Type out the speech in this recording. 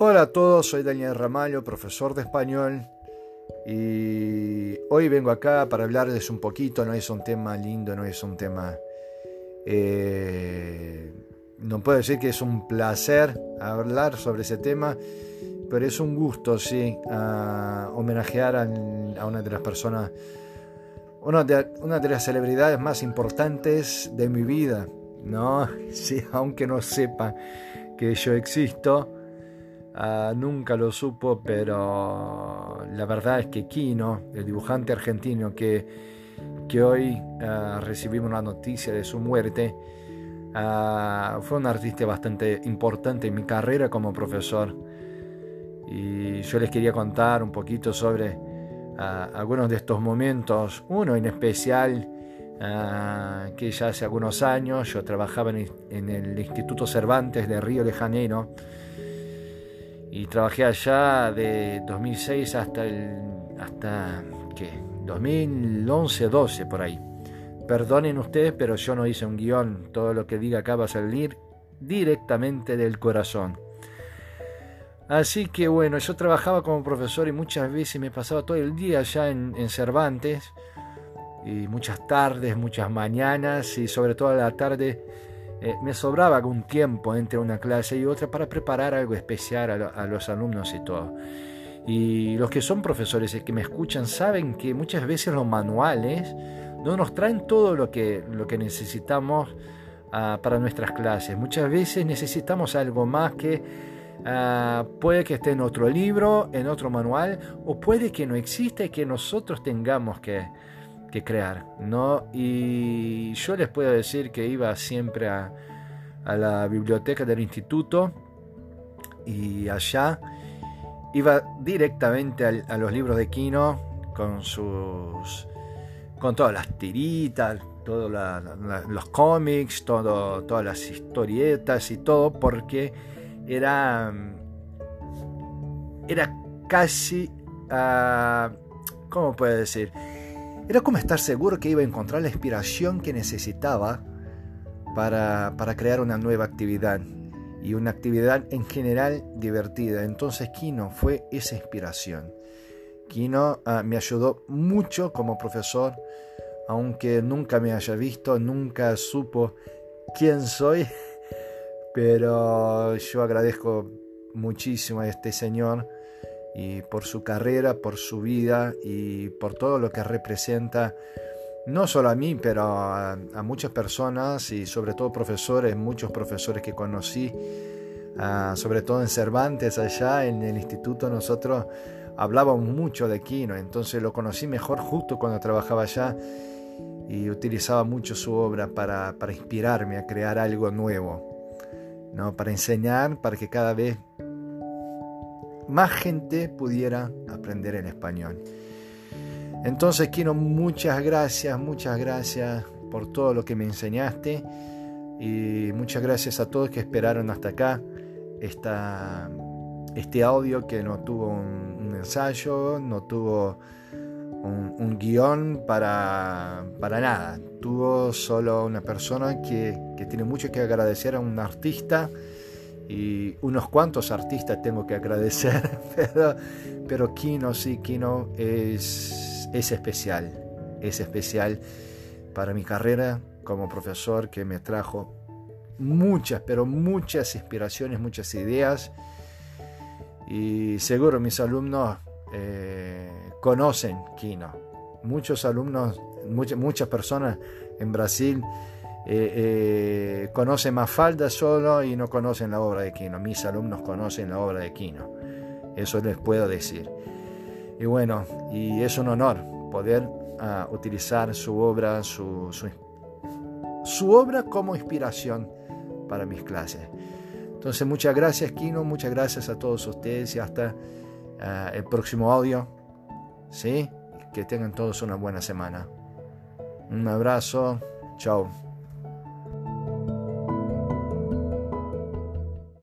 Hola a todos, soy Daniel Ramalho, profesor de español. Y hoy vengo acá para hablarles un poquito, no es un tema lindo, no es un tema... Eh, no puedo decir que es un placer hablar sobre ese tema, pero es un gusto, sí, homenajear a, una de las personas, una de, una de las celebridades más importantes de mi vida, ¿no? Sí, aunque no sepa que yo existo, Ah, nunca lo supo, pero la verdad es que Kino, el dibujante argentino que, que hoy ah, recibimos una noticia de su muerte, ah, fue un artista bastante importante en mi carrera como profesor. Y yo les quería contar un poquito sobre algunos de estos momentos, uno en especial. que ya hace algunos años yo trabajaba en el Instituto Cervantes de Río de Janeiro y trabajé allá de 2006 hasta el hasta ¿qué? 2011 12 por ahí. Perdonen ustedes, pero yo no hice un guion, todo lo que diga acá va a salir directamente del corazón. Así que bueno, yo trabajaba como profesor y muchas veces me pasaba todo el día allá en, Cervantes, y muchas tardes, muchas mañanas y sobre todo a la tarde eh, me sobraba algún tiempo entre una clase y otra para preparar algo especial a, los alumnos y todo. Y los que son profesores y que me escuchan saben que muchas veces los manuales no nos traen todo lo que, lo que necesitamos ah, para nuestras clases. Muchas veces necesitamos algo más que ah, puede que esté en otro libro, en otro manual, o puede que no exista y que nosotros tengamos que, que crear, ¿no? Y yo les puedo decir que iba siempre a, la biblioteca del instituto y allá iba directamente a, los libros de Kino con sus con todas las tiritas, todos los cómics, todo, todas las historietas y todo, porque era era casi, uh, ¿cómo puedo decir? Era como estar seguro que iba a encontrar la inspiración que necesitaba para, crear una nueva actividad y una actividad en general divertida. Entonces Kino fue esa inspiración. Kino ah, me ayudó mucho como profesor, aunque nunca me haya visto, nunca supo quién soy, pero yo agradezco muchísimo a este señor y por su carrera, por su vida y por todo lo que representa, no solo a mí, pero a, muchas personas y sobre todo profesores, muchos profesores que conocí, ah, sobre todo en Cervantes, allá en el instituto, nosotros hablábamos mucho de Quino, entonces lo conocí mejor justo cuando trabajaba allá y utilizaba mucho su obra para, para inspirarme a crear algo nuevo, ¿no? para enseñar, para que cada vez más gente pudiera aprender el español. Entonces, quiero muchas gracias, muchas gracias por todo lo que me enseñaste y muchas gracias a todos que esperaron hasta acá esta, este audio que no tuvo un, ensayo, no tuvo un, guion para, para, nada. Tuvo solo una persona que, que tiene mucho que agradecer a un artista y unos cuantos artistas tengo que agradecer, pero, pero Kino sí, Kino es, es especial, es especial para mi carrera como profesor que me trajo muchas, pero muchas inspiraciones, muchas ideas y seguro mis alumnos eh, conocen Kino. Muchos alumnos, muchas, muchas personas en Brasil eh, eh, conocen Mafalda solo y no conocen la obra de Quino. Mis alumnos conocen la obra de Quino. Eso les puedo decir. Y bueno, y es un honor poder ah, utilizar su obra, su, obra como inspiración para mis clases. Entonces, muchas gracias, Kino, muchas gracias a todos ustedes y hasta ah, el próximo audio. ¿Sí? Que tengan todos una buena semana. Un abrazo. Chao.